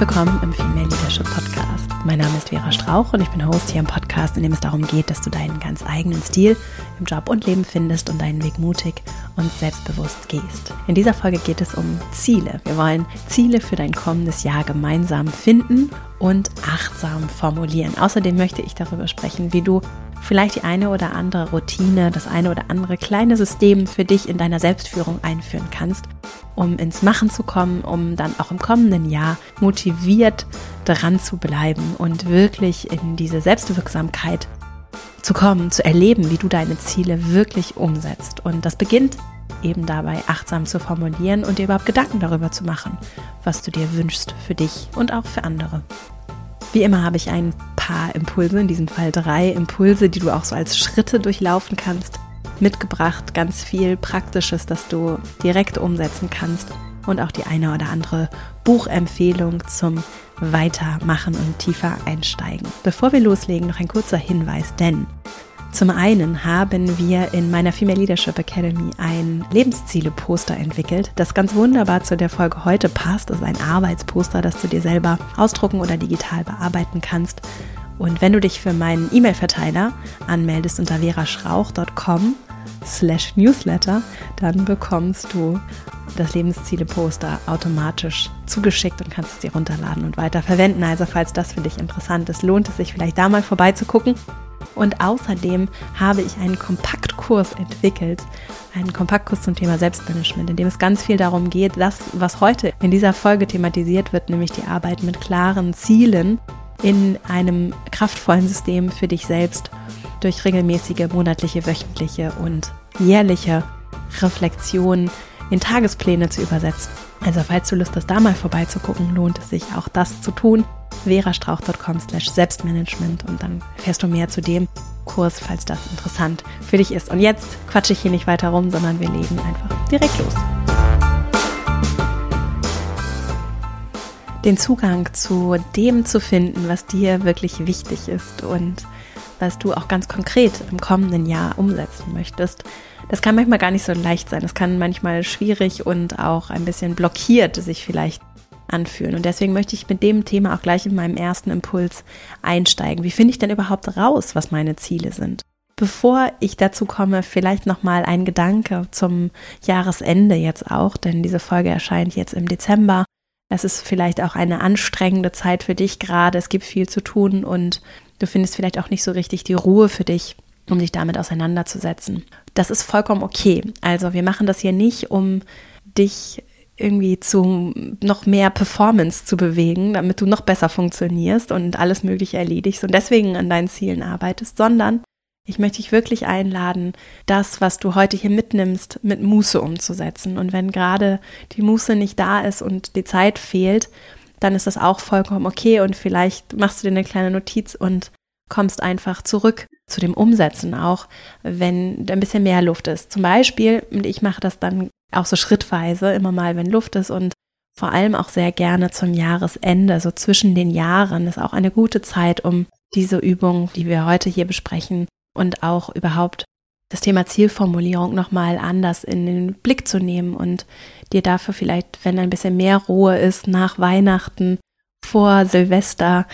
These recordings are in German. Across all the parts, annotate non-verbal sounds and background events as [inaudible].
willkommen im Female Leadership Podcast. Mein Name ist Vera Strauch und ich bin Host hier im Podcast, in dem es darum geht, dass du deinen ganz eigenen Stil im Job und Leben findest und deinen Weg mutig und selbstbewusst gehst. In dieser Folge geht es um Ziele. Wir wollen Ziele für dein kommendes Jahr gemeinsam finden und achtsam formulieren. Außerdem möchte ich darüber sprechen, wie du vielleicht die eine oder andere Routine, das eine oder andere kleine System für dich in deiner Selbstführung einführen kannst, um ins Machen zu kommen, um dann auch im kommenden Jahr motiviert dran zu bleiben und wirklich in diese Selbstwirksamkeit zu kommen, zu erleben, wie du deine Ziele wirklich umsetzt. Und das beginnt eben dabei, achtsam zu formulieren und dir überhaupt Gedanken darüber zu machen, was du dir wünschst für dich und auch für andere. Wie immer habe ich ein paar Impulse, in diesem Fall drei Impulse, die du auch so als Schritte durchlaufen kannst, mitgebracht. Ganz viel Praktisches, das du direkt umsetzen kannst und auch die eine oder andere Buchempfehlung zum Weitermachen und tiefer einsteigen. Bevor wir loslegen, noch ein kurzer Hinweis, denn zum einen haben wir in meiner Female Leadership Academy ein Lebensziele-Poster entwickelt, das ganz wunderbar zu der Folge heute passt. Das ist ein Arbeitsposter, das du dir selber ausdrucken oder digital bearbeiten kannst. Und wenn du dich für meinen E-Mail-Verteiler anmeldest unter veraschrauch.com slash newsletter, dann bekommst du das Lebensziele-Poster automatisch zugeschickt und kannst es dir runterladen und weiter verwenden. Also falls das für dich interessant ist, lohnt es sich vielleicht da mal vorbeizugucken. Und außerdem habe ich einen Kompaktkurs entwickelt, einen Kompaktkurs zum Thema Selbstmanagement, in dem es ganz viel darum geht, das, was heute in dieser Folge thematisiert wird, nämlich die Arbeit mit klaren Zielen in einem kraftvollen System für dich selbst durch regelmäßige monatliche, wöchentliche und jährliche Reflexion in Tagespläne zu übersetzen. Also falls du Lust hast, da mal vorbeizugucken, lohnt es sich auch das zu tun verastrauch.com slash Selbstmanagement und dann erfährst du mehr zu dem Kurs, falls das interessant für dich ist. Und jetzt quatsche ich hier nicht weiter rum, sondern wir legen einfach direkt los. Den Zugang zu dem zu finden, was dir wirklich wichtig ist und was du auch ganz konkret im kommenden Jahr umsetzen möchtest, das kann manchmal gar nicht so leicht sein. Das kann manchmal schwierig und auch ein bisschen blockiert sich vielleicht anfühlen. Und deswegen möchte ich mit dem Thema auch gleich in meinem ersten Impuls einsteigen. Wie finde ich denn überhaupt raus, was meine Ziele sind? Bevor ich dazu komme, vielleicht noch mal ein Gedanke zum Jahresende jetzt auch, denn diese Folge erscheint jetzt im Dezember. Es ist vielleicht auch eine anstrengende Zeit für dich gerade. Es gibt viel zu tun und du findest vielleicht auch nicht so richtig die Ruhe für dich, um dich damit auseinanderzusetzen. Das ist vollkommen okay. Also wir machen das hier nicht, um dich irgendwie zu noch mehr Performance zu bewegen, damit du noch besser funktionierst und alles Mögliche erledigst und deswegen an deinen Zielen arbeitest, sondern ich möchte dich wirklich einladen, das, was du heute hier mitnimmst, mit Muße umzusetzen. Und wenn gerade die Muße nicht da ist und die Zeit fehlt, dann ist das auch vollkommen okay und vielleicht machst du dir eine kleine Notiz und kommst einfach zurück zu dem Umsetzen auch, wenn ein bisschen mehr Luft ist. Zum Beispiel, und ich mache das dann auch so schrittweise, immer mal, wenn Luft ist und vor allem auch sehr gerne zum Jahresende, so zwischen den Jahren, ist auch eine gute Zeit, um diese Übung, die wir heute hier besprechen und auch überhaupt das Thema Zielformulierung nochmal anders in den Blick zu nehmen und dir dafür vielleicht, wenn ein bisschen mehr Ruhe ist, nach Weihnachten, vor Silvester,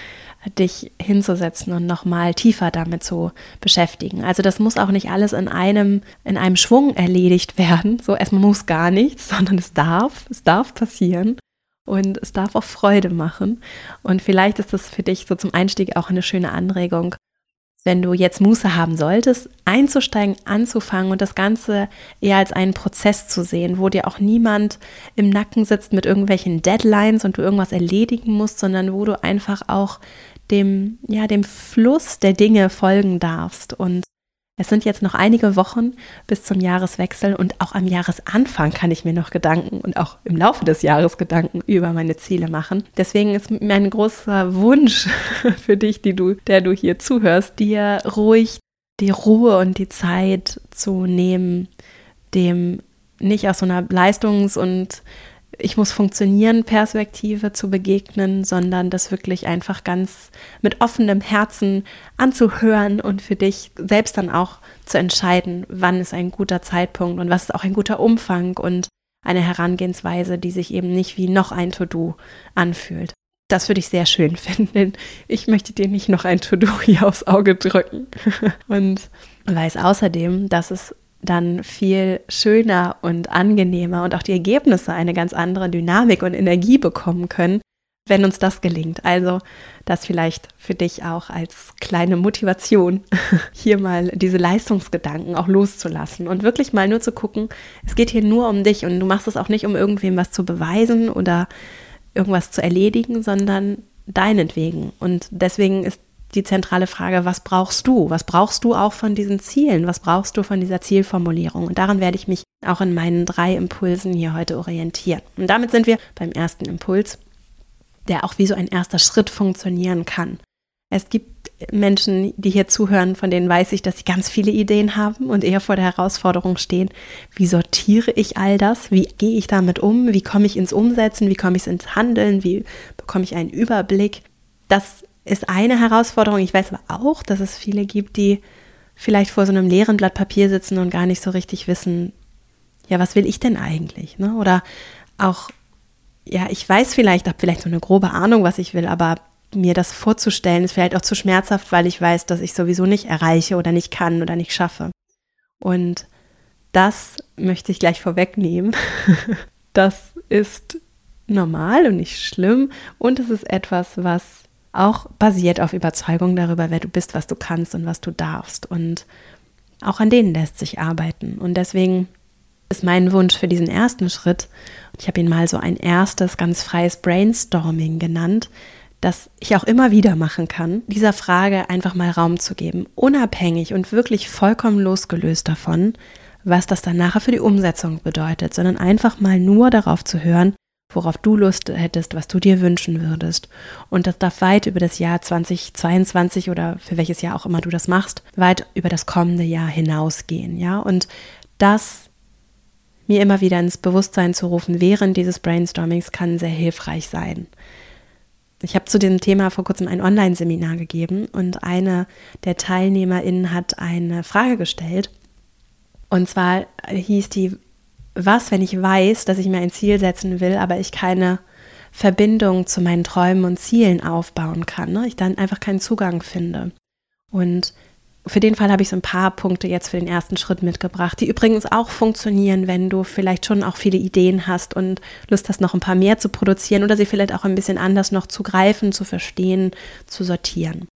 dich hinzusetzen und nochmal tiefer damit zu beschäftigen. Also das muss auch nicht alles in einem, in einem Schwung erledigt [laughs] werden. So erstmal muss gar nichts, sondern es darf, es darf passieren. Und es darf auch Freude machen. Und vielleicht ist das für dich so zum Einstieg auch eine schöne Anregung, wenn du jetzt Muße haben solltest, einzusteigen, anzufangen und das Ganze eher als einen Prozess zu sehen, wo dir auch niemand im Nacken sitzt mit irgendwelchen Deadlines und du irgendwas erledigen musst, sondern wo du einfach auch dem, ja, dem Fluss der Dinge folgen darfst. Und es sind jetzt noch einige Wochen bis zum Jahreswechsel und auch am Jahresanfang kann ich mir noch Gedanken und auch im Laufe des Jahres Gedanken über meine Ziele machen. Deswegen ist mein großer Wunsch [laughs] für dich, die du, der du hier zuhörst, dir ruhig die Ruhe und die Zeit zu nehmen, dem nicht aus so einer Leistungs- und ich muss funktionieren Perspektive zu begegnen, sondern das wirklich einfach ganz mit offenem Herzen anzuhören und für dich selbst dann auch zu entscheiden, wann ist ein guter Zeitpunkt und was ist auch ein guter Umfang und eine Herangehensweise, die sich eben nicht wie noch ein To-Do anfühlt. Das würde ich sehr schön [laughs] finden. Ich möchte dir nicht noch ein To-Do hier aufs Auge drücken. [laughs] Und weiß außerdem, dass es dann viel schöner und angenehmer und auch die Ergebnisse eine ganz andere Dynamik und Energie bekommen können, wenn uns das gelingt. Also das vielleicht für dich auch als kleine Motivation, [laughs] hier mal diese Leistungsgedanken auch loszulassen und wirklich mal nur zu gucken, es geht hier nur um dich und du machst es auch nicht, um irgendwem was zu beweisen oder irgendwas zu erledigen, sondern deinetwegen. Und deswegen ist die zentrale Frage, was brauchst du? Was brauchst du auch von diesen Zielen? Was brauchst du von dieser Zielformulierung? Und daran werde ich mich auch in meinen drei Impulsen hier heute orientieren. Und damit sind wir beim ersten Impuls, der auch wie so ein erster Schritt funktionieren kann. Es gibt Menschen, die hier zuhören, von denen weiß ich, dass sie ganz viele Ideen haben und eher vor der Herausforderung stehen, wie sortiere ich all das? Wie gehe ich damit um? Wie komme ich ins Umsetzen? Wie komme ich ins Handeln? Wie bekomme ich einen Überblick? Das ist eine Herausforderung. Ich weiß aber auch, dass es viele gibt, die vielleicht vor so einem leeren Blatt Papier sitzen und gar nicht so richtig wissen, ja, was will ich denn eigentlich? Ne? Oder auch, ja, ich weiß vielleicht, habe vielleicht so eine grobe Ahnung, was ich will, aber mir das vorzustellen ist vielleicht auch zu schmerzhaft, weil ich weiß, dass ich sowieso nicht erreiche oder nicht kann oder nicht schaffe. Und das möchte ich gleich vorwegnehmen. [laughs] das ist normal und nicht schlimm und es ist etwas, was auch basiert auf Überzeugung darüber, wer du bist, was du kannst und was du darfst. Und auch an denen lässt sich arbeiten. Und deswegen ist mein Wunsch für diesen ersten Schritt, ich habe ihn mal so ein erstes ganz freies Brainstorming genannt, dass ich auch immer wieder machen kann, dieser Frage einfach mal Raum zu geben, unabhängig und wirklich vollkommen losgelöst davon, was das dann nachher für die Umsetzung bedeutet, sondern einfach mal nur darauf zu hören, worauf du Lust hättest, was du dir wünschen würdest. Und das darf weit über das Jahr 2022 oder für welches Jahr auch immer du das machst, weit über das kommende Jahr hinausgehen, ja? Und das mir immer wieder ins Bewusstsein zu rufen während dieses Brainstormings kann sehr hilfreich sein. Ich habe zu dem Thema vor kurzem ein Online-Seminar gegeben und eine der TeilnehmerInnen hat eine Frage gestellt. Und zwar hieß die, was, wenn ich weiß, dass ich mir ein Ziel setzen will, aber ich keine Verbindung zu meinen Träumen und Zielen aufbauen kann, ne? ich dann einfach keinen Zugang finde. Und für den Fall habe ich so ein paar Punkte jetzt für den ersten Schritt mitgebracht, die übrigens auch funktionieren, wenn du vielleicht schon auch viele Ideen hast und Lust hast, noch ein paar mehr zu produzieren oder sie vielleicht auch ein bisschen anders noch zu greifen, zu verstehen, zu sortieren.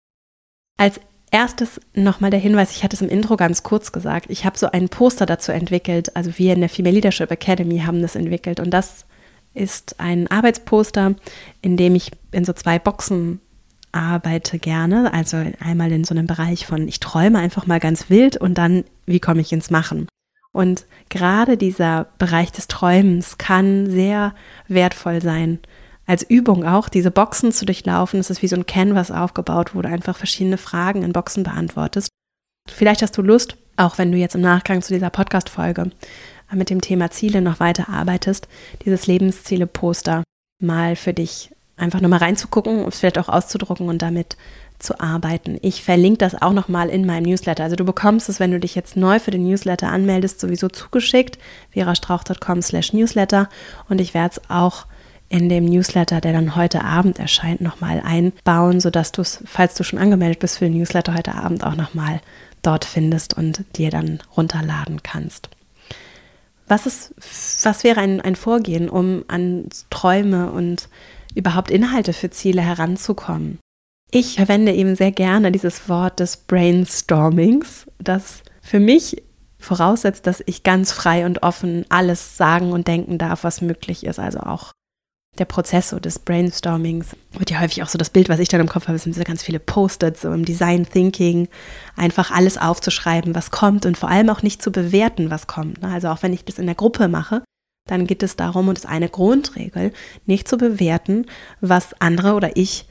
Als erstes nochmal der Hinweis, ich hatte es im Intro ganz kurz gesagt, ich habe so ein Poster dazu entwickelt, also wir in der Female Leadership Academy haben das entwickelt. Und das ist ein Arbeitsposter, in dem ich in so zwei Boxen arbeite gerne, also einmal in so einem Bereich von ich träume einfach mal ganz wild und dann wie komme ich ins Machen. Und gerade dieser Bereich des Träumens kann sehr wertvoll sein, als Übung auch, diese Boxen zu durchlaufen. Es ist wie so ein Canvas aufgebaut, wo du einfach verschiedene Fragen in Boxen beantwortest. Vielleicht hast du Lust, auch wenn du jetzt im Nachgang zu dieser Podcast-Folge mit dem Thema Ziele noch weiter arbeitest, dieses Lebensziele-Poster mal für dich einfach nochmal reinzugucken und vielleicht auch auszudrucken und damit zu arbeiten. Ich verlinke das auch nochmal in meinem Newsletter. Also du bekommst es, wenn du dich jetzt neu für den Newsletter anmeldest, sowieso zugeschickt, verastrauch.com slash newsletter und ich werde es auch in dem Newsletter, der dann heute Abend erscheint, nochmal einbauen, sodass du es, falls du schon angemeldet bist für den Newsletter heute Abend, auch nochmal dort findest und dir dann runterladen kannst. Was, ist, was wäre ein, ein Vorgehen, um an Träume und überhaupt Inhalte für Ziele heranzukommen? Ich verwende eben sehr gerne dieses Wort des Brainstormings, das für mich voraussetzt, dass ich ganz frei und offen alles sagen und denken darf, was möglich ist. Also auch der Prozess so des Brainstormings wird ja häufig auch so das Bild, was ich dann im Kopf habe, sind so ganz viele Post-its so im Design Thinking, einfach alles aufzuschreiben, was kommt und vor allem auch nicht zu bewerten, was kommt. Ne? Also auch wenn ich das in der Gruppe mache, dann geht es darum, und das ist eine Grundregel, nicht zu bewerten, was andere oder ich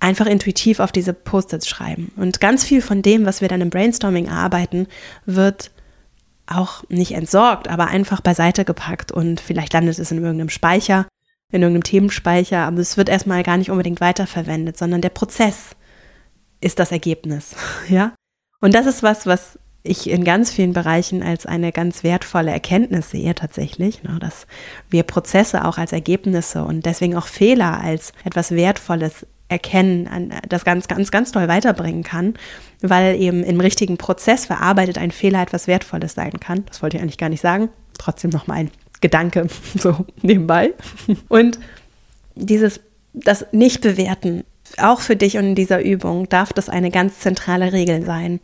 einfach intuitiv auf diese Post-its schreiben. Und ganz viel von dem, was wir dann im Brainstorming arbeiten, wird auch nicht entsorgt, aber einfach beiseite gepackt und vielleicht landet es in irgendeinem Speicher in irgendeinem Themenspeicher, aber es wird erstmal gar nicht unbedingt weiterverwendet, sondern der Prozess ist das Ergebnis, [laughs] ja? Und das ist was, was ich in ganz vielen Bereichen als eine ganz wertvolle Erkenntnis sehe tatsächlich, ne, dass wir Prozesse auch als Ergebnisse und deswegen auch Fehler als etwas Wertvolles erkennen, das ganz, ganz, ganz toll weiterbringen kann, weil eben im richtigen Prozess verarbeitet ein Fehler etwas Wertvolles sein kann. Das wollte ich eigentlich gar nicht sagen. Trotzdem noch mal ein Gedanke [laughs] so nebenbei. Und dieses, das Nicht-Bewerten, auch für dich und in dieser Übung darf das eine ganz zentrale Regel sein.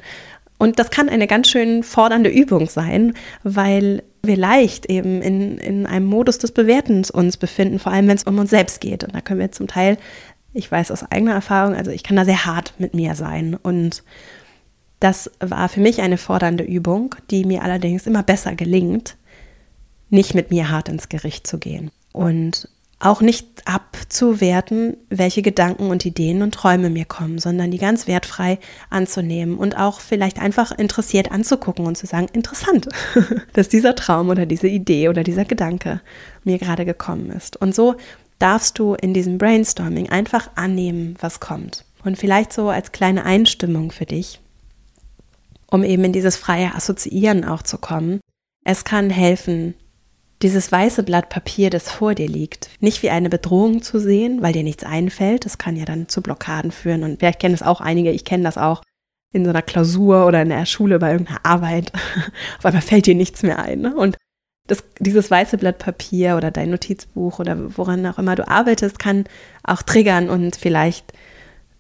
Und das kann eine ganz schön fordernde Übung sein, weil wir leicht eben in, in einem Modus des Bewertens uns befinden, vor allem wenn es um uns selbst geht. Und da können wir zum Teil, ich weiß aus eigener Erfahrung, also ich kann da sehr hart mit mir sein. Und das war für mich eine fordernde Übung, die mir allerdings immer besser gelingt, nicht mit mir hart ins Gericht zu gehen. Und auch nicht abzuwerten, welche Gedanken und Ideen und Träume mir kommen, sondern die ganz wertfrei anzunehmen und auch vielleicht einfach interessiert anzugucken und zu sagen, interessant, [laughs] dass dieser Traum oder diese Idee oder dieser Gedanke mir gerade gekommen ist. Und so darfst du in diesem Brainstorming einfach annehmen, was kommt. Und vielleicht so als kleine Einstimmung für dich, um eben in dieses freie Assoziieren auch zu kommen. Es kann helfen, dieses weiße Blatt Papier, das vor dir liegt, nicht wie eine Bedrohung zu sehen, weil dir nichts einfällt. Das kann ja dann zu Blockaden führen. Und vielleicht kennen das auch einige, ich kenne das auch in so einer Klausur oder in der Schule bei irgendeiner Arbeit. [laughs] Auf einmal fällt dir nichts mehr ein. Ne? Und das, dieses weiße Blatt Papier oder dein Notizbuch oder woran auch immer du arbeitest, kann auch triggern und vielleicht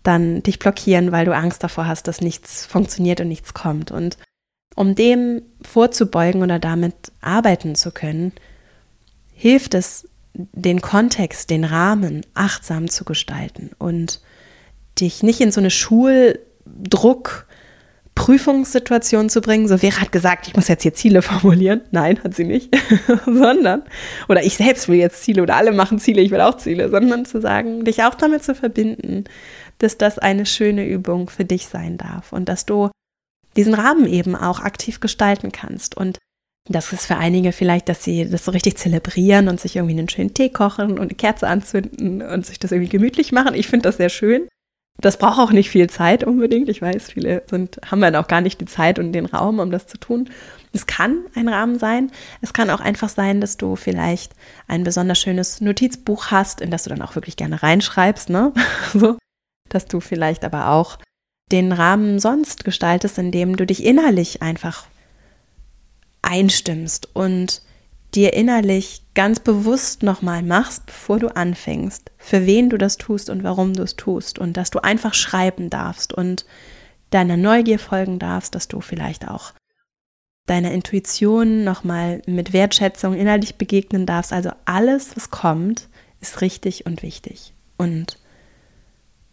dann dich blockieren, weil du Angst davor hast, dass nichts funktioniert und nichts kommt. Und um dem vorzubeugen oder damit arbeiten zu können, hilft es, den Kontext, den Rahmen achtsam zu gestalten und dich nicht in so eine Schuldruck, Prüfungssituation zu bringen. So, Vera hat gesagt, ich muss jetzt hier Ziele formulieren. Nein, hat sie nicht. [laughs] sondern, oder ich selbst will jetzt Ziele oder alle machen Ziele, ich will auch Ziele, sondern zu sagen, dich auch damit zu verbinden, dass das eine schöne Übung für dich sein darf und dass du diesen Rahmen eben auch aktiv gestalten kannst. Und das ist für einige vielleicht, dass sie das so richtig zelebrieren und sich irgendwie einen schönen Tee kochen und eine Kerze anzünden und sich das irgendwie gemütlich machen. Ich finde das sehr schön. Das braucht auch nicht viel Zeit unbedingt. Ich weiß, viele sind, haben dann auch gar nicht die Zeit und den Raum, um das zu tun. Es kann ein Rahmen sein. Es kann auch einfach sein, dass du vielleicht ein besonders schönes Notizbuch hast, in das du dann auch wirklich gerne reinschreibst, ne? [laughs] so, dass du vielleicht aber auch den Rahmen sonst gestaltest, indem du dich innerlich einfach einstimmst und dir innerlich ganz bewusst nochmal machst, bevor du anfängst, für wen du das tust und warum du es tust und dass du einfach schreiben darfst und deiner Neugier folgen darfst, dass du vielleicht auch deiner Intuition nochmal mit Wertschätzung innerlich begegnen darfst. Also alles, was kommt, ist richtig und wichtig. Und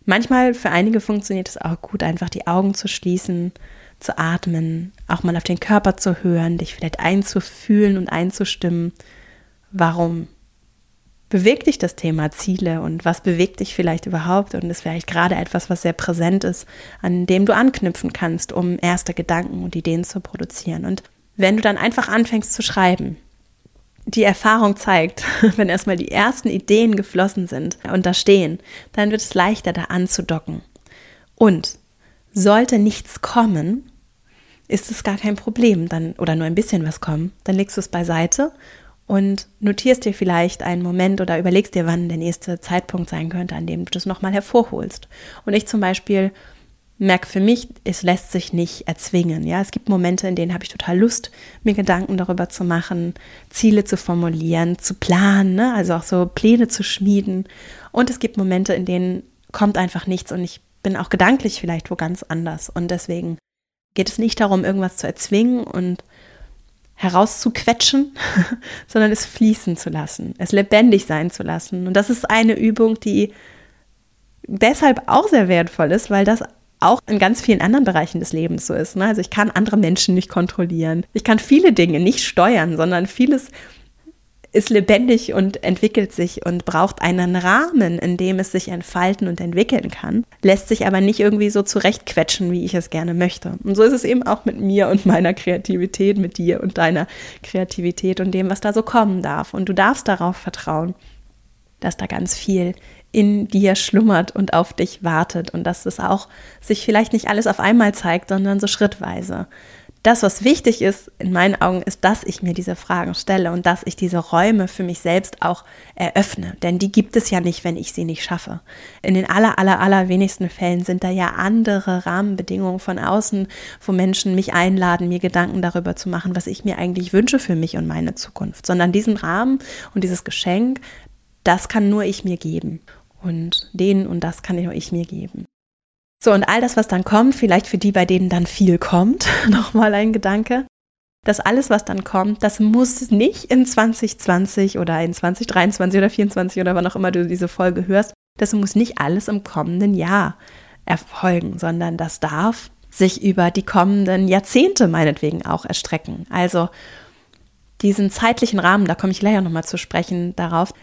manchmal für einige funktioniert es auch gut, einfach die Augen zu schließen zu atmen, auch mal auf den Körper zu hören, dich vielleicht einzufühlen und einzustimmen. Warum bewegt dich das Thema Ziele und was bewegt dich vielleicht überhaupt? Und ist vielleicht gerade etwas, was sehr präsent ist, an dem du anknüpfen kannst, um erste Gedanken und Ideen zu produzieren. Und wenn du dann einfach anfängst zu schreiben, die Erfahrung zeigt, [laughs] wenn erstmal die ersten Ideen geflossen sind und da stehen, dann wird es leichter, da anzudocken. Und sollte nichts kommen, ist es gar kein Problem, dann oder nur ein bisschen was kommen, dann legst du es beiseite und notierst dir vielleicht einen Moment oder überlegst dir, wann der nächste Zeitpunkt sein könnte, an dem du das nochmal hervorholst. Und ich zum Beispiel merke für mich, es lässt sich nicht erzwingen. Ja, es gibt Momente, in denen habe ich total Lust, mir Gedanken darüber zu machen, Ziele zu formulieren, zu planen, ne? also auch so Pläne zu schmieden. Und es gibt Momente, in denen kommt einfach nichts und ich bin auch gedanklich vielleicht wo ganz anders. Und deswegen geht es nicht darum, irgendwas zu erzwingen und herauszuquetschen, [laughs] sondern es fließen zu lassen, es lebendig sein zu lassen. Und das ist eine Übung, die deshalb auch sehr wertvoll ist, weil das auch in ganz vielen anderen Bereichen des Lebens so ist. Ne? Also ich kann andere Menschen nicht kontrollieren. Ich kann viele Dinge nicht steuern, sondern vieles ist lebendig und entwickelt sich und braucht einen Rahmen, in dem es sich entfalten und entwickeln kann, lässt sich aber nicht irgendwie so zurechtquetschen, wie ich es gerne möchte. Und so ist es eben auch mit mir und meiner Kreativität, mit dir und deiner Kreativität und dem, was da so kommen darf. Und du darfst darauf vertrauen, dass da ganz viel in dir schlummert und auf dich wartet und dass es auch sich vielleicht nicht alles auf einmal zeigt, sondern so schrittweise das, was wichtig ist in meinen Augen, ist, dass ich mir diese Fragen stelle und dass ich diese Räume für mich selbst auch eröffne. Denn die gibt es ja nicht, wenn ich sie nicht schaffe. In den aller, aller, aller wenigsten Fällen sind da ja andere Rahmenbedingungen von außen, wo Menschen mich einladen, mir Gedanken darüber zu machen, was ich mir eigentlich wünsche für mich und meine Zukunft. Sondern diesen Rahmen und dieses Geschenk, das kann nur ich mir geben. Und den und das kann nur ich mir geben. So, und all das, was dann kommt, vielleicht für die, bei denen dann viel kommt, [laughs] nochmal ein Gedanke. Das alles, was dann kommt, das muss nicht in 2020 oder in 2023 oder 2024 oder wann auch immer du diese Folge hörst, das muss nicht alles im kommenden Jahr erfolgen, sondern das darf sich über die kommenden Jahrzehnte meinetwegen auch erstrecken. Also diesen zeitlichen Rahmen, da komme ich gleich auch nochmal zu sprechen darauf,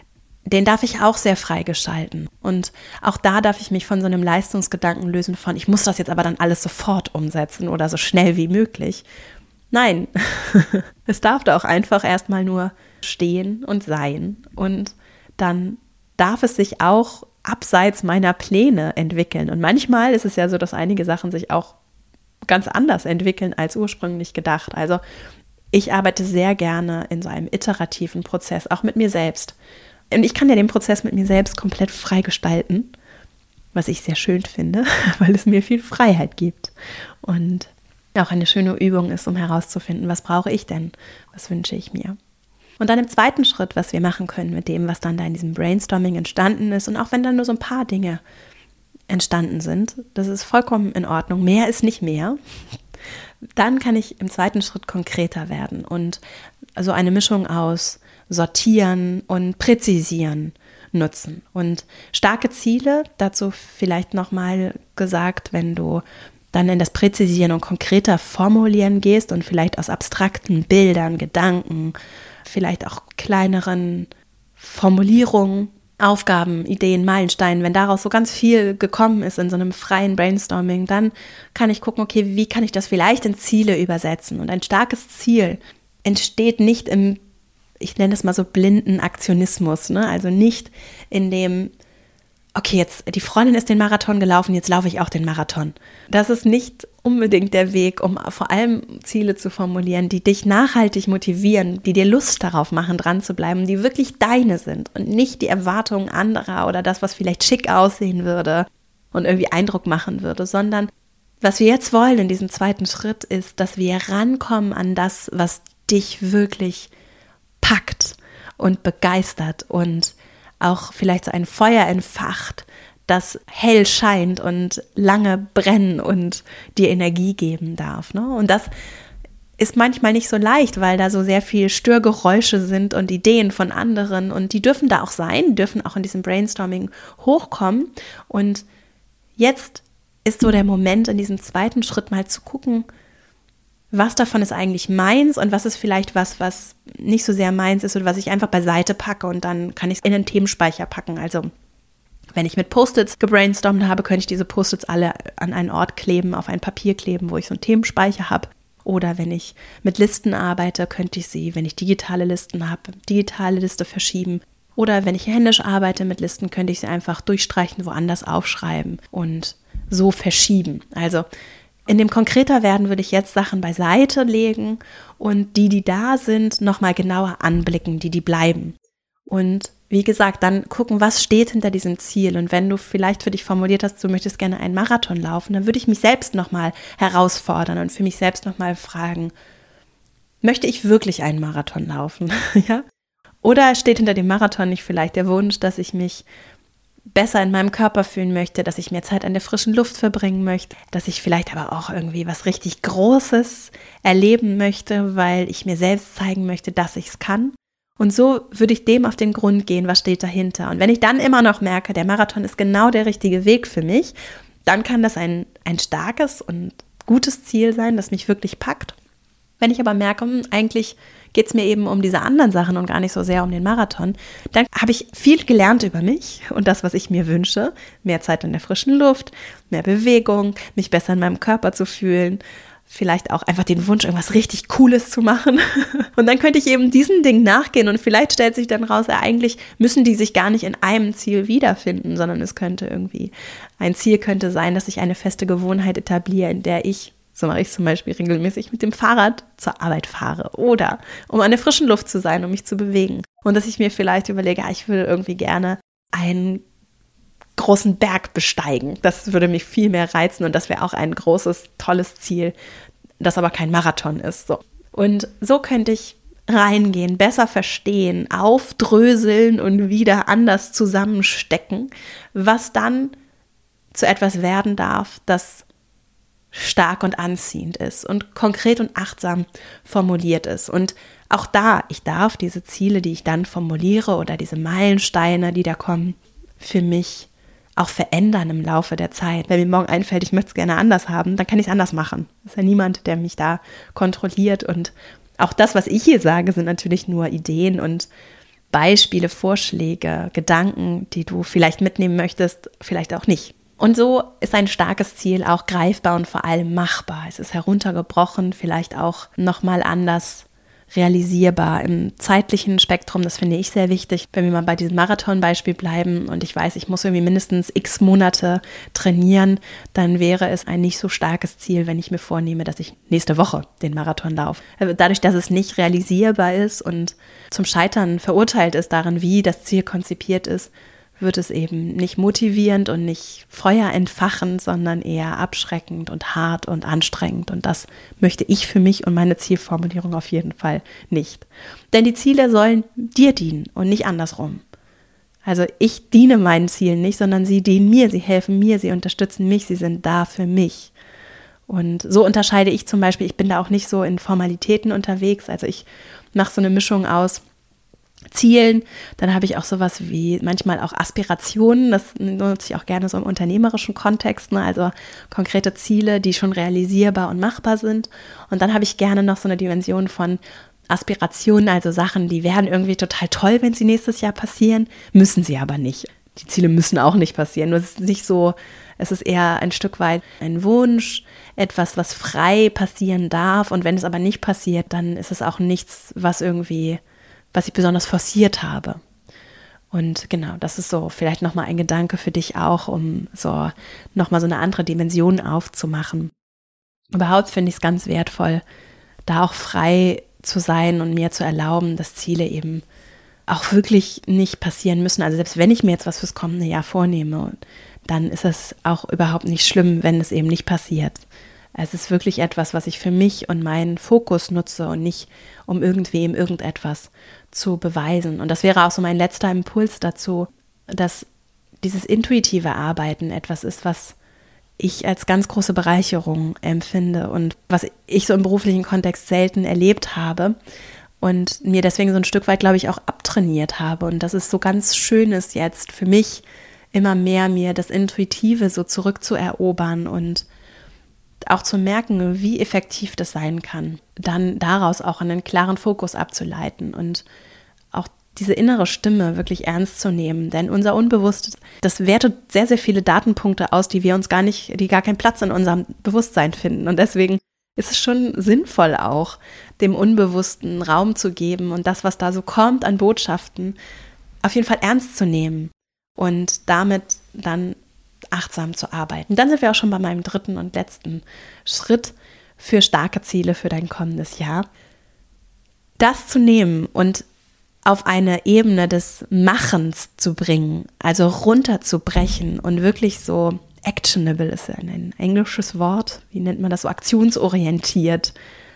den darf ich auch sehr frei gestalten. Und auch da darf ich mich von so einem Leistungsgedanken lösen von, ich muss das jetzt aber dann alles sofort umsetzen oder so schnell wie möglich. Nein, [laughs] es darf da auch einfach erstmal nur stehen und sein. Und dann darf es sich auch abseits meiner Pläne entwickeln. Und manchmal ist es ja so, dass einige Sachen sich auch ganz anders entwickeln als ursprünglich gedacht. Also ich arbeite sehr gerne in so einem iterativen Prozess, auch mit mir selbst. Und ich kann ja den Prozess mit mir selbst komplett frei gestalten, was ich sehr schön finde, [laughs] weil es mir viel Freiheit gibt. Und auch eine schöne Übung ist, um herauszufinden, was brauche ich denn, was wünsche ich mir. Und dann im zweiten Schritt, was wir machen können mit dem, was dann da in diesem Brainstorming entstanden ist, und auch wenn dann nur so ein paar Dinge entstanden sind, das ist vollkommen in Ordnung. Mehr ist nicht mehr. Dann kann ich im zweiten Schritt konkreter werden und also eine Mischung aus sortieren und präzisieren nutzen. Und starke Ziele, dazu vielleicht nochmal gesagt, wenn du dann in das Präzisieren und konkreter Formulieren gehst und vielleicht aus abstrakten Bildern, Gedanken, vielleicht auch kleineren Formulierungen, Aufgaben, Ideen, Meilensteinen, wenn daraus so ganz viel gekommen ist in so einem freien Brainstorming, dann kann ich gucken, okay, wie kann ich das vielleicht in Ziele übersetzen? Und ein starkes Ziel entsteht nicht im ich nenne es mal so blinden Aktionismus, ne? Also nicht in dem, okay, jetzt die Freundin ist den Marathon gelaufen, jetzt laufe ich auch den Marathon. Das ist nicht unbedingt der Weg, um vor allem Ziele zu formulieren, die dich nachhaltig motivieren, die dir Lust darauf machen, dran zu bleiben, die wirklich deine sind und nicht die Erwartungen anderer oder das, was vielleicht schick aussehen würde und irgendwie Eindruck machen würde, sondern was wir jetzt wollen in diesem zweiten Schritt ist, dass wir rankommen an das, was dich wirklich packt und begeistert und auch vielleicht so ein Feuer entfacht, das hell scheint und lange brennen und dir Energie geben darf. Ne? Und das ist manchmal nicht so leicht, weil da so sehr viel Störgeräusche sind und Ideen von anderen und die dürfen da auch sein, dürfen auch in diesem Brainstorming hochkommen. Und jetzt ist so der Moment, in diesem zweiten Schritt mal zu gucken, was davon ist eigentlich meins und was ist vielleicht was, was nicht so sehr meins ist oder was ich einfach beiseite packe und dann kann ich es in den Themenspeicher packen. Also wenn ich mit Post-its gebrainstormt habe, könnte ich diese Post-its alle an einen Ort kleben, auf ein Papier kleben, wo ich so einen Themenspeicher habe. Oder wenn ich mit Listen arbeite, könnte ich sie, wenn ich digitale Listen habe, digitale Liste verschieben. Oder wenn ich händisch arbeite mit Listen, könnte ich sie einfach durchstreichen, woanders aufschreiben und so verschieben. Also in dem konkreter werden würde ich jetzt Sachen beiseite legen und die, die da sind, nochmal genauer anblicken, die, die bleiben. Und wie gesagt, dann gucken, was steht hinter diesem Ziel. Und wenn du vielleicht für dich formuliert hast, du möchtest gerne einen Marathon laufen, dann würde ich mich selbst nochmal herausfordern und für mich selbst nochmal fragen, möchte ich wirklich einen Marathon laufen? [laughs] ja? Oder steht hinter dem Marathon nicht vielleicht der Wunsch, dass ich mich besser in meinem Körper fühlen möchte, dass ich mehr Zeit an der frischen Luft verbringen möchte, dass ich vielleicht aber auch irgendwie was richtig Großes erleben möchte, weil ich mir selbst zeigen möchte, dass ich es kann. Und so würde ich dem auf den Grund gehen, was steht dahinter. Und wenn ich dann immer noch merke, der Marathon ist genau der richtige Weg für mich, dann kann das ein, ein starkes und gutes Ziel sein, das mich wirklich packt. Wenn ich aber merke, hm, eigentlich geht es mir eben um diese anderen Sachen und gar nicht so sehr um den Marathon, dann habe ich viel gelernt über mich und das, was ich mir wünsche. Mehr Zeit in der frischen Luft, mehr Bewegung, mich besser in meinem Körper zu fühlen. Vielleicht auch einfach den Wunsch, irgendwas richtig Cooles zu machen. [laughs] Und dann könnte ich eben diesen Ding nachgehen und vielleicht stellt sich dann raus, ja, eigentlich müssen die sich gar nicht in einem Ziel wiederfinden, sondern es könnte irgendwie, ein Ziel könnte sein, dass ich eine feste Gewohnheit etabliere, in der ich so mache ich zum Beispiel regelmäßig mit dem Fahrrad zur Arbeit fahre oder um an der frischen Luft zu sein, um mich zu bewegen. Und dass ich mir vielleicht überlege, ah, ich würde irgendwie gerne einen großen Berg besteigen. Das würde mich viel mehr reizen und das wäre auch ein großes, tolles Ziel, das aber kein Marathon ist. So. Und so könnte ich reingehen, besser verstehen, aufdröseln und wieder anders zusammenstecken, was dann zu etwas werden darf, das stark und anziehend ist und konkret und achtsam formuliert ist. Und auch da, ich darf diese Ziele, die ich dann formuliere oder diese Meilensteine, die da kommen, für mich auch verändern im Laufe der Zeit. Wenn mir morgen einfällt, ich möchte es gerne anders haben, dann kann ich es anders machen. Ist ja niemand, der mich da kontrolliert. Und auch das, was ich hier sage, sind natürlich nur Ideen und Beispiele, Vorschläge, Gedanken, die du vielleicht mitnehmen möchtest, vielleicht auch nicht. Und so ist ein starkes Ziel auch greifbar und vor allem machbar. Es ist heruntergebrochen, vielleicht auch nochmal anders realisierbar im zeitlichen Spektrum. Das finde ich sehr wichtig. Wenn wir mal bei diesem Marathon-Beispiel bleiben und ich weiß, ich muss irgendwie mindestens x Monate trainieren, dann wäre es ein nicht so starkes Ziel, wenn ich mir vornehme, dass ich nächste Woche den Marathon laufe. Also dadurch, dass es nicht realisierbar ist und zum Scheitern verurteilt ist darin, wie das Ziel konzipiert ist, wird es eben nicht motivierend und nicht Feuer entfachend, sondern eher abschreckend und hart und anstrengend. Und das möchte ich für mich und meine Zielformulierung auf jeden Fall nicht. Denn die Ziele sollen dir dienen und nicht andersrum. Also ich diene meinen Zielen nicht, sondern sie dienen mir, sie helfen mir, sie unterstützen mich, sie sind da für mich. Und so unterscheide ich zum Beispiel, ich bin da auch nicht so in Formalitäten unterwegs. Also ich mache so eine Mischung aus Zielen. Dann habe ich auch sowas wie manchmal auch Aspirationen. Das nutze ich auch gerne so im unternehmerischen Kontext. Ne? Also konkrete Ziele, die schon realisierbar und machbar sind. Und dann habe ich gerne noch so eine Dimension von Aspirationen, also Sachen, die werden irgendwie total toll, wenn sie nächstes Jahr passieren, müssen sie aber nicht. Die Ziele müssen auch nicht passieren. Nur es ist nicht so, es ist eher ein Stück weit ein Wunsch, etwas, was frei passieren darf. Und wenn es aber nicht passiert, dann ist es auch nichts, was irgendwie was ich besonders forciert habe. Und genau, das ist so vielleicht nochmal ein Gedanke für dich auch, um so nochmal so eine andere Dimension aufzumachen. Überhaupt finde ich es ganz wertvoll, da auch frei zu sein und mir zu erlauben, dass Ziele eben auch wirklich nicht passieren müssen. Also selbst wenn ich mir jetzt was fürs kommende Jahr vornehme, dann ist es auch überhaupt nicht schlimm, wenn es eben nicht passiert. Es ist wirklich etwas, was ich für mich und meinen Fokus nutze und nicht um irgendwem irgendetwas zu beweisen. Und das wäre auch so mein letzter Impuls dazu, dass dieses intuitive Arbeiten etwas ist, was ich als ganz große Bereicherung empfinde und was ich so im beruflichen Kontext selten erlebt habe und mir deswegen so ein Stück weit, glaube ich, auch abtrainiert habe. Und das ist so ganz Schönes jetzt für mich, immer mehr mir das Intuitive so zurückzuerobern und auch zu merken, wie effektiv das sein kann, dann daraus auch einen klaren Fokus abzuleiten und auch diese innere Stimme wirklich ernst zu nehmen, denn unser Unbewusstes, das wertet sehr, sehr viele Datenpunkte aus, die wir uns gar nicht, die gar keinen Platz in unserem Bewusstsein finden. Und deswegen ist es schon sinnvoll auch, dem Unbewussten Raum zu geben und das, was da so kommt an Botschaften, auf jeden Fall ernst zu nehmen und damit dann achtsam zu arbeiten. Dann sind wir auch schon bei meinem dritten und letzten Schritt für starke Ziele für dein kommendes Jahr. Das zu nehmen und auf eine Ebene des Machens zu bringen, also runterzubrechen und wirklich so actionable ist ja ein englisches Wort, wie nennt man das so, aktionsorientiert,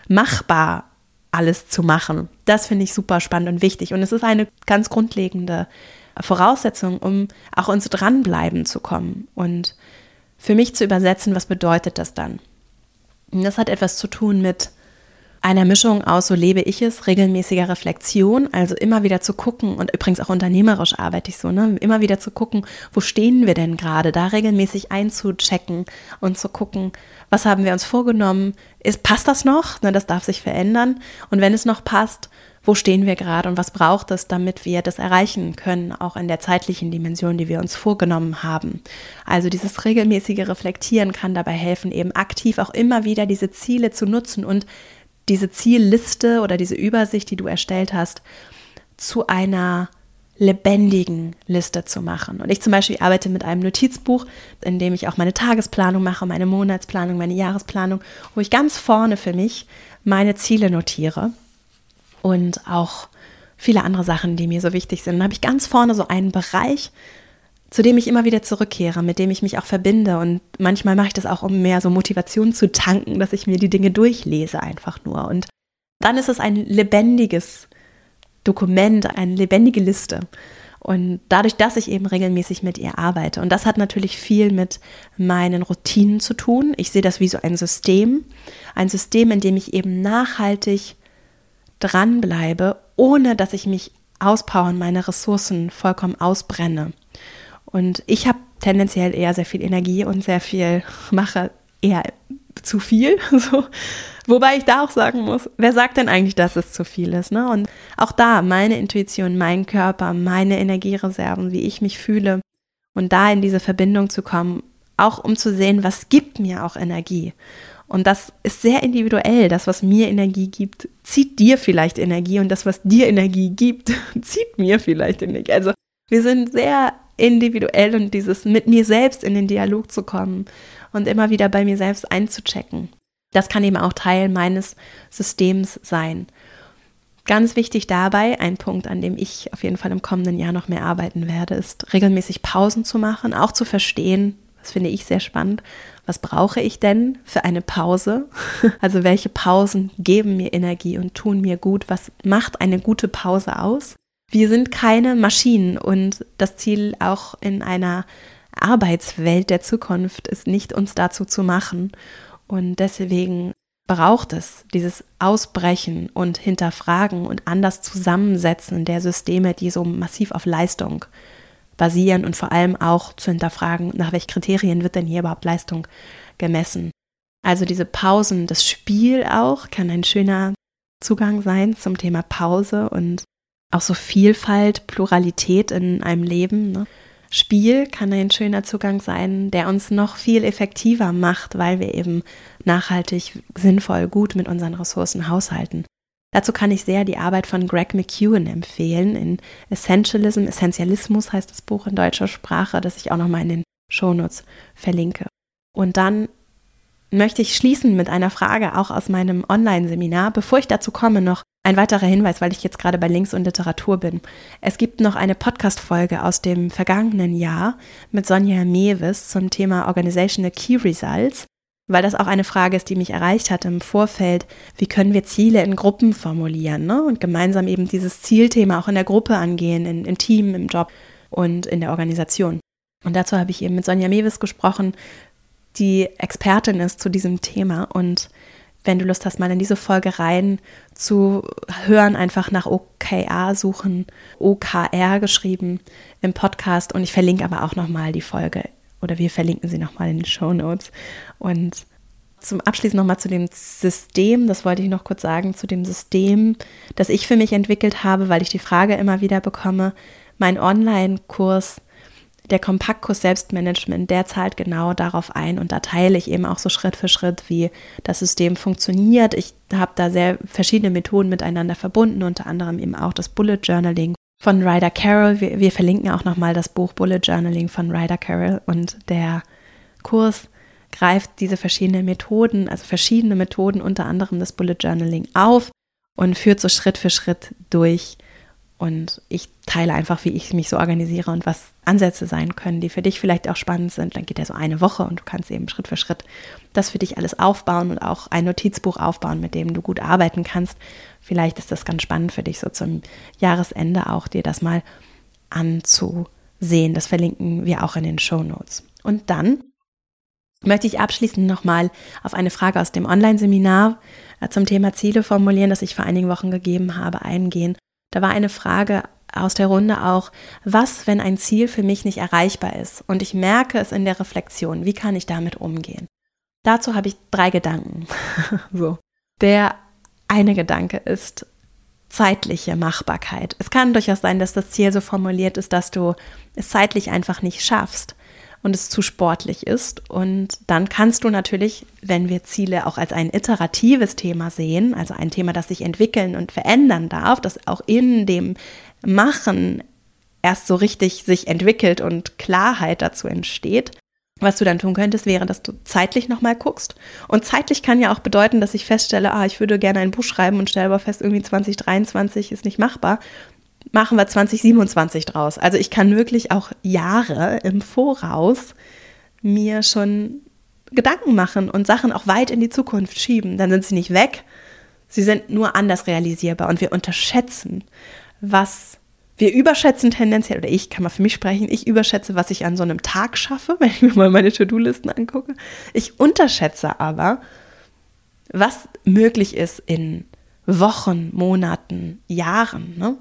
machbar alles zu machen. Das finde ich super spannend und wichtig. Und es ist eine ganz grundlegende Voraussetzung, um auch uns dranbleiben zu kommen und für mich zu übersetzen, was bedeutet das dann? Und das hat etwas zu tun mit einer Mischung aus, so lebe ich es, regelmäßiger Reflexion, also immer wieder zu gucken und übrigens auch unternehmerisch arbeite ich so, ne, immer wieder zu gucken, wo stehen wir denn gerade, da regelmäßig einzuchecken und zu gucken, was haben wir uns vorgenommen, ist, passt das noch, ne, das darf sich verändern und wenn es noch passt, wo stehen wir gerade und was braucht es, damit wir das erreichen können, auch in der zeitlichen Dimension, die wir uns vorgenommen haben. Also dieses regelmäßige Reflektieren kann dabei helfen, eben aktiv auch immer wieder diese Ziele zu nutzen und diese Zielliste oder diese Übersicht, die du erstellt hast, zu einer lebendigen Liste zu machen. Und ich zum Beispiel arbeite mit einem Notizbuch, in dem ich auch meine Tagesplanung mache, meine Monatsplanung, meine Jahresplanung, wo ich ganz vorne für mich meine Ziele notiere und auch viele andere Sachen, die mir so wichtig sind. Dann habe ich ganz vorne so einen Bereich, zu dem ich immer wieder zurückkehre, mit dem ich mich auch verbinde. Und manchmal mache ich das auch, um mehr so Motivation zu tanken, dass ich mir die Dinge durchlese einfach nur. Und dann ist es ein lebendiges Dokument, eine lebendige Liste. Und dadurch, dass ich eben regelmäßig mit ihr arbeite. Und das hat natürlich viel mit meinen Routinen zu tun. Ich sehe das wie so ein System. Ein System, in dem ich eben nachhaltig dranbleibe, ohne dass ich mich auspowern, meine Ressourcen vollkommen ausbrenne. Und ich habe tendenziell eher sehr viel Energie und sehr viel [laughs] mache eher zu viel. [laughs] So. Wobei ich da auch sagen muss, wer sagt denn eigentlich, dass es zu viel ist? Ne? Und auch da meine Intuition, mein Körper, meine Energiereserven, wie ich mich fühle und da in diese Verbindung zu kommen, auch um zu sehen, was gibt mir auch Energie. Und das ist sehr individuell. Das, was mir Energie gibt, zieht dir vielleicht Energie und das, was dir Energie gibt, [laughs] zieht mir vielleicht Energie. Also wir sind sehr individuell und dieses mit mir selbst in den Dialog zu kommen und immer wieder bei mir selbst einzuchecken. Das kann eben auch Teil meines Systems sein. Ganz wichtig dabei, ein Punkt, an dem ich auf jeden Fall im kommenden Jahr noch mehr arbeiten werde, ist regelmäßig Pausen zu machen, auch zu verstehen, das finde ich sehr spannend, was brauche ich denn für eine Pause? Also welche Pausen geben mir Energie und tun mir gut? Was macht eine gute Pause aus? Wir sind keine Maschinen und das Ziel auch in einer Arbeitswelt der Zukunft ist nicht, uns dazu zu machen. Und deswegen braucht es dieses Ausbrechen und Hinterfragen und anders Zusammensetzen der Systeme, die so massiv auf Leistung basieren und vor allem auch zu hinterfragen, nach welchen Kriterien wird denn hier überhaupt Leistung gemessen. Also diese Pausen, das Spiel auch kann ein schöner Zugang sein zum Thema Pause und auch so Vielfalt, Pluralität in einem Leben. Ne? Spiel kann ein schöner Zugang sein, der uns noch viel effektiver macht, weil wir eben nachhaltig, sinnvoll, gut mit unseren Ressourcen haushalten. Dazu kann ich sehr die Arbeit von Greg McEwen empfehlen. In Essentialism, Essentialismus heißt das Buch in deutscher Sprache, das ich auch nochmal in den Shownotes verlinke. Und dann möchte ich schließen mit einer Frage auch aus meinem Online-Seminar. Bevor ich dazu komme, noch ein weiterer Hinweis, weil ich jetzt gerade bei Links und Literatur bin. Es gibt noch eine Podcast-Folge aus dem vergangenen Jahr mit Sonja Mewes zum Thema Organizational Key Results, weil das auch eine Frage ist, die mich erreicht hat im Vorfeld. Wie können wir Ziele in Gruppen formulieren ne? und gemeinsam eben dieses Zielthema auch in der Gruppe angehen, in, im Team, im Job und in der Organisation? Und dazu habe ich eben mit Sonja Mewes gesprochen, die Expertin ist zu diesem Thema und wenn du Lust hast, mal in diese Folge rein zu hören, einfach nach OKR suchen, OKR geschrieben im Podcast und ich verlinke aber auch nochmal die Folge oder wir verlinken sie nochmal in den Show Notes. Und zum Abschluss nochmal zu dem System, das wollte ich noch kurz sagen, zu dem System, das ich für mich entwickelt habe, weil ich die Frage immer wieder bekomme, mein Online-Kurs der Kompaktkurs Selbstmanagement, der zahlt genau darauf ein und da teile ich eben auch so Schritt für Schritt, wie das System funktioniert. Ich habe da sehr verschiedene Methoden miteinander verbunden, unter anderem eben auch das Bullet Journaling von Ryder Carroll. Wir, wir verlinken auch nochmal das Buch Bullet Journaling von Ryder Carroll und der Kurs greift diese verschiedenen Methoden, also verschiedene Methoden, unter anderem das Bullet Journaling auf und führt so Schritt für Schritt durch und ich teile einfach, wie ich mich so organisiere und was Ansätze sein können, die für dich vielleicht auch spannend sind. Dann geht er so eine Woche und du kannst eben Schritt für Schritt das für dich alles aufbauen und auch ein Notizbuch aufbauen, mit dem du gut arbeiten kannst. Vielleicht ist das ganz spannend für dich, so zum Jahresende auch dir das mal anzusehen. Das verlinken wir auch in den Show Notes. Und dann möchte ich abschließend nochmal auf eine Frage aus dem Online-Seminar äh, zum Thema Ziele formulieren, das ich vor einigen Wochen gegeben habe, eingehen. Da war eine Frage aus der Runde auch, was, wenn ein Ziel für mich nicht erreichbar ist und ich merke es in der Reflexion, wie kann ich damit umgehen? Dazu habe ich drei Gedanken. [laughs] so. Der eine Gedanke ist zeitliche Machbarkeit. Es kann durchaus sein, dass das Ziel so formuliert ist, dass du es zeitlich einfach nicht schaffst und es zu sportlich ist. Und dann kannst du natürlich, wenn wir Ziele auch als ein iteratives Thema sehen, also ein Thema, das sich entwickeln und verändern darf, das auch in dem Machen erst so richtig sich entwickelt und Klarheit dazu entsteht. Was du dann tun könntest, wäre, dass du zeitlich nochmal guckst. Und zeitlich kann ja auch bedeuten, dass ich feststelle, ah, ich würde gerne ein Buch schreiben und stelle aber fest, irgendwie 2023 ist nicht machbar. Machen wir 2027 draus. Also ich kann wirklich auch Jahre im Voraus mir schon Gedanken machen und Sachen auch weit in die Zukunft schieben. Dann sind sie nicht weg, sie sind nur anders realisierbar und wir unterschätzen, was wir überschätzen tendenziell, oder ich kann mal für mich sprechen, ich überschätze, was ich an so einem Tag schaffe, [laughs] wenn ich mir mal meine To-Do-Listen angucke. Ich unterschätze aber, was möglich ist in Wochen, Monaten, Jahren. Ne?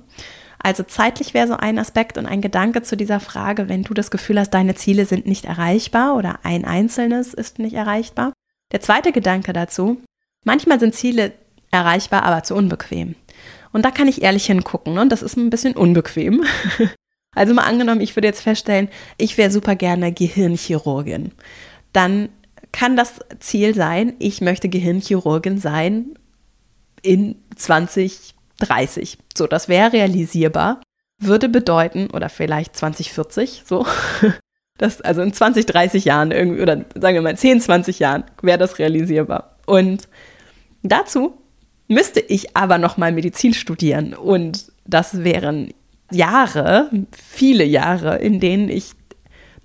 Also zeitlich wäre so ein Aspekt und ein Gedanke zu dieser Frage, wenn du das Gefühl hast, deine Ziele sind nicht erreichbar oder ein einzelnes ist nicht erreichbar. Der zweite Gedanke dazu, manchmal sind Ziele erreichbar, aber zu unbequem. Und da kann ich ehrlich hingucken. Ne? Und das ist ein bisschen unbequem. [laughs] Also mal angenommen, ich würde jetzt feststellen, ich wäre super gerne Gehirnchirurgin. Dann kann das Ziel sein, ich möchte Gehirnchirurgin sein in 2030. So, das wäre realisierbar. Würde bedeuten, oder vielleicht 2040, so, [laughs] das, also in 20, 30 Jahren irgendwie, oder sagen wir mal 10, 20 Jahren wäre das realisierbar. Und dazu müsste ich aber nochmal Medizin studieren. Und das wären Jahre, viele Jahre, in denen ich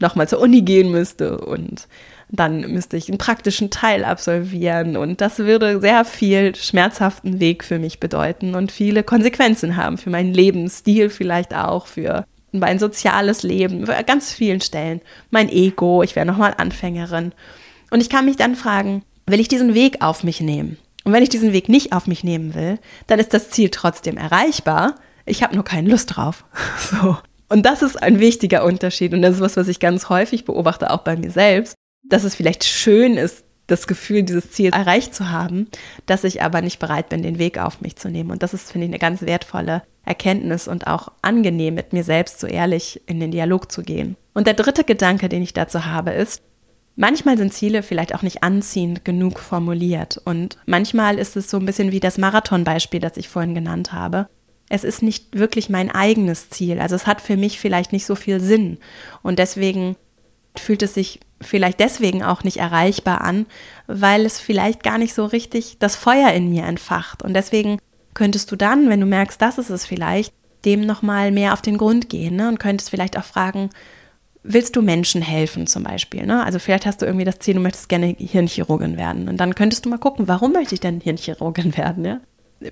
nochmal zur Uni gehen müsste und dann müsste ich einen praktischen Teil absolvieren und das würde sehr viel schmerzhaften Weg für mich bedeuten und viele Konsequenzen haben für meinen Lebensstil vielleicht auch, für mein soziales Leben, für ganz vielen Stellen. Mein Ego, ich wäre nochmal Anfängerin. Und ich kann mich dann fragen, will ich diesen Weg auf mich nehmen? Und wenn ich diesen Weg nicht auf mich nehmen will, dann ist das Ziel trotzdem erreichbar. Ich habe nur keine Lust drauf. [laughs] So. Und das ist ein wichtiger Unterschied. Und das ist was, was ich ganz häufig beobachte, auch bei mir selbst, dass es vielleicht schön ist, das Gefühl, dieses Ziel erreicht zu haben, dass ich aber nicht bereit bin, den Weg auf mich zu nehmen. Und das ist, finde ich, eine ganz wertvolle Erkenntnis und auch angenehm, mit mir selbst so ehrlich in den Dialog zu gehen. Und der dritte Gedanke, den ich dazu habe, ist, Manchmal sind Ziele vielleicht auch nicht anziehend genug formuliert und manchmal ist es so ein bisschen wie das Marathonbeispiel, das ich vorhin genannt habe. Es ist nicht wirklich mein eigenes Ziel, also es hat für mich vielleicht nicht so viel Sinn und deswegen fühlt es sich vielleicht deswegen auch nicht erreichbar an, weil es vielleicht gar nicht so richtig das Feuer in mir entfacht und deswegen könntest du dann, wenn du merkst, das ist es vielleicht, dem nochmal mehr auf den Grund gehen ne? und könntest vielleicht auch fragen, willst du Menschen helfen zum Beispiel? Ne? Also vielleicht hast du irgendwie das Ziel, du möchtest gerne Hirnchirurgin werden. Und dann könntest du mal gucken, warum möchte ich denn Hirnchirurgin [laughs] werden? Ja?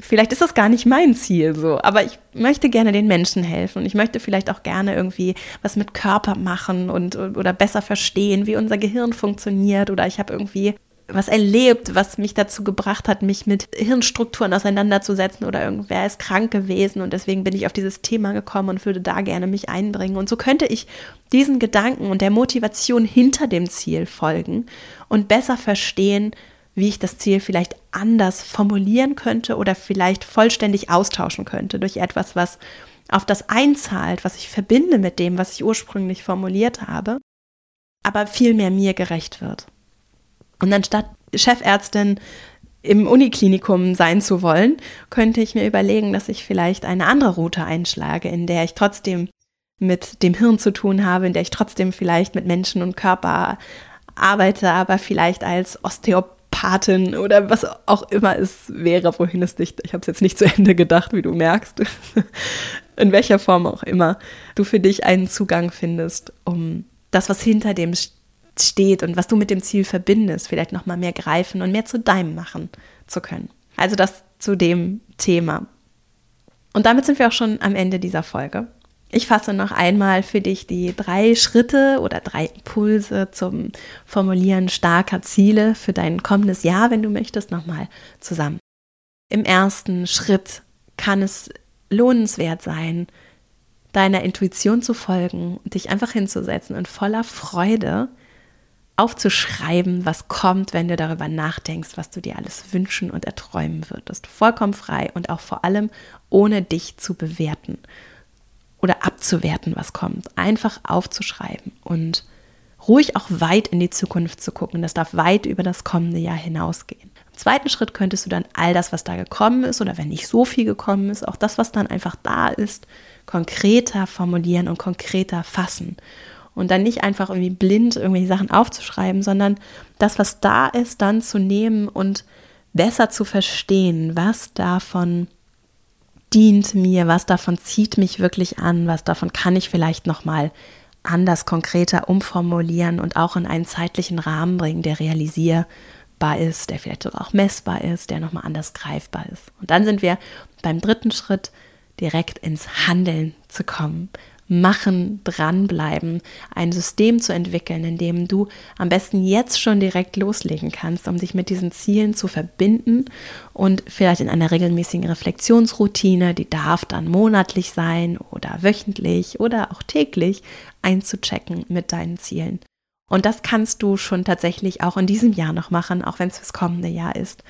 Vielleicht ist das gar nicht mein Ziel so, aber ich möchte gerne den Menschen helfen und ich möchte vielleicht auch gerne irgendwie was mit Körper machen und oder besser verstehen, wie unser Gehirn funktioniert oder ich habe irgendwie was erlebt, was mich dazu gebracht hat, mich mit Hirnstrukturen auseinanderzusetzen oder irgendwer ist krank gewesen und deswegen bin ich auf dieses Thema gekommen und würde da gerne mich einbringen. Und so könnte ich diesen Gedanken und der Motivation hinter dem Ziel folgen und besser verstehen, wie ich das Ziel vielleicht anders formulieren könnte oder vielleicht vollständig austauschen könnte durch etwas, was auf das einzahlt, was ich verbinde mit dem, was ich ursprünglich formuliert habe, aber viel mehr mir gerecht wird. Und anstatt Chefärztin im Uniklinikum sein zu wollen, könnte ich mir überlegen, dass ich vielleicht eine andere Route einschlage, in der ich trotzdem mit dem Hirn zu tun habe, in der ich trotzdem vielleicht mit Menschen und Körper arbeite, aber vielleicht als Osteopathin oder was auch immer es wäre, wohin es dich, ich habe es jetzt nicht zu Ende gedacht, wie du merkst, [laughs] in welcher Form auch immer, du für dich einen Zugang findest, um das, was hinter dem steht, und was du mit dem Ziel verbindest, vielleicht noch mal mehr greifen und mehr zu deinem machen zu können. Also das zu dem Thema. Und damit sind wir auch schon am Ende dieser Folge. Ich fasse noch einmal für dich die drei Schritte oder drei Impulse zum Formulieren starker Ziele für dein kommendes Jahr, wenn du möchtest, nochmal zusammen. Im ersten Schritt kann es lohnenswert sein, deiner Intuition zu folgen und dich einfach hinzusetzen und voller Freude aufzuschreiben, was kommt, wenn du darüber nachdenkst, was du dir alles wünschen und erträumen würdest. Vollkommen frei und auch vor allem ohne dich zu bewerten oder abzuwerten, was kommt. Einfach aufzuschreiben und ruhig auch weit in die Zukunft zu gucken. Das darf weit über das kommende Jahr hinausgehen. Im zweiten Schritt könntest du dann all das, was da gekommen ist oder wenn nicht so viel gekommen ist, auch das, was dann einfach da ist, konkreter formulieren und konkreter fassen. Und dann nicht einfach irgendwie blind irgendwelche Sachen aufzuschreiben, sondern das, was da ist, dann zu nehmen und besser zu verstehen, was davon dient mir, was davon zieht mich wirklich an, was davon kann ich vielleicht noch mal anders konkreter umformulieren und auch in einen zeitlichen Rahmen bringen, der realisierbar ist, der vielleicht sogar auch messbar ist, der noch mal anders greifbar ist. Und dann sind wir beim dritten Schritt direkt ins Handeln zu kommen machen, dranbleiben, ein System zu entwickeln, in dem du am besten jetzt schon direkt loslegen kannst, um dich mit diesen Zielen zu verbinden und vielleicht in einer regelmäßigen Reflexionsroutine, die darf dann monatlich sein oder wöchentlich oder auch täglich einzuchecken mit deinen Zielen. Und das kannst du schon tatsächlich auch in diesem Jahr noch machen, auch wenn es fürs kommende Jahr ist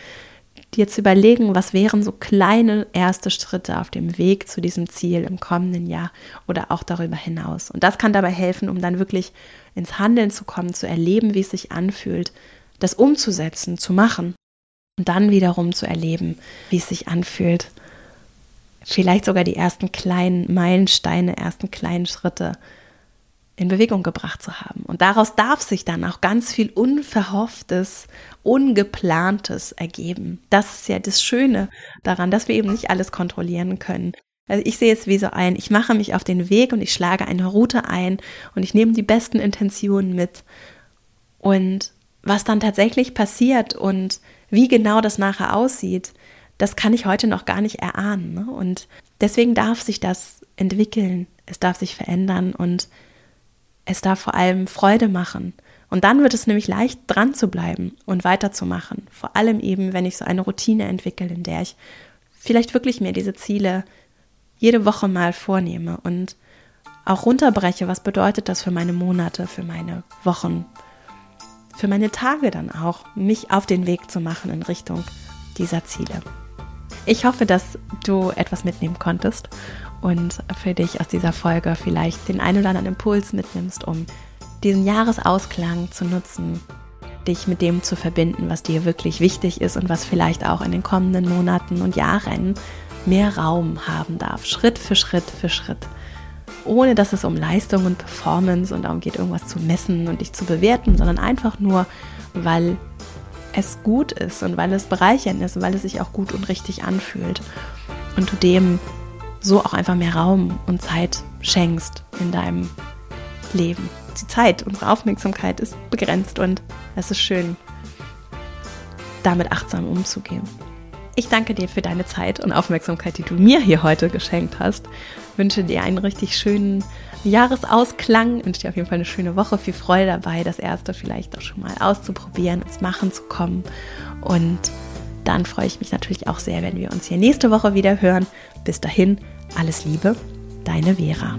dir zu überlegen, was wären so kleine erste Schritte auf dem Weg zu diesem Ziel im kommenden Jahr oder auch darüber hinaus. Und das kann dabei helfen, um dann wirklich ins Handeln zu kommen, zu erleben, wie es sich anfühlt, das umzusetzen, zu machen und dann wiederum zu erleben, wie es sich anfühlt, vielleicht sogar die ersten kleinen Meilensteine, ersten kleinen Schritte in Bewegung gebracht zu haben. Und daraus darf sich dann auch ganz viel Unverhofftes, Ungeplantes ergeben. Das ist ja das Schöne daran, dass wir eben nicht alles kontrollieren können. Also ich sehe es wie so ein, ich mache mich auf den Weg und ich schlage eine Route ein und ich nehme die besten Intentionen mit. Und was dann tatsächlich passiert und wie genau das nachher aussieht, das kann ich heute noch gar nicht erahnen. Ne? Und deswegen darf sich das entwickeln, es darf sich verändern und es darf vor allem Freude machen. Und dann wird es nämlich leicht dran zu bleiben und weiterzumachen. Vor allem eben, wenn ich so eine Routine entwickle, in der ich vielleicht wirklich mir diese Ziele jede Woche mal vornehme und auch runterbreche, was bedeutet das für meine Monate, für meine Wochen, für meine Tage dann auch, mich auf den Weg zu machen in Richtung dieser Ziele. Ich hoffe, dass du etwas mitnehmen konntest und für dich aus dieser Folge vielleicht den einen oder anderen Impuls mitnimmst, um diesen Jahresausklang zu nutzen, dich mit dem zu verbinden, was dir wirklich wichtig ist und was vielleicht auch in den kommenden Monaten und Jahren mehr Raum haben darf, Schritt für Schritt für Schritt. Ohne dass es um Leistung und Performance und darum geht, irgendwas zu messen und dich zu bewerten, sondern einfach nur, weil es gut ist und weil es bereichernd ist weil es sich auch gut und richtig anfühlt. Und du dem so auch einfach mehr Raum und Zeit schenkst in deinem Leben. Die Zeit, unsere Aufmerksamkeit ist begrenzt und es ist schön, damit achtsam umzugehen. Ich danke dir für deine Zeit und Aufmerksamkeit, die du mir hier heute geschenkt hast. Wünsche dir einen richtig schönen Jahresausklang. Wünsche dir auf jeden Fall eine schöne Woche. Viel Freude dabei, das erste vielleicht auch schon mal auszuprobieren, ins Machen zu kommen. Und dann freue ich mich natürlich auch sehr, wenn wir uns hier nächste Woche wieder hören. Bis dahin, alles Liebe, deine Vera.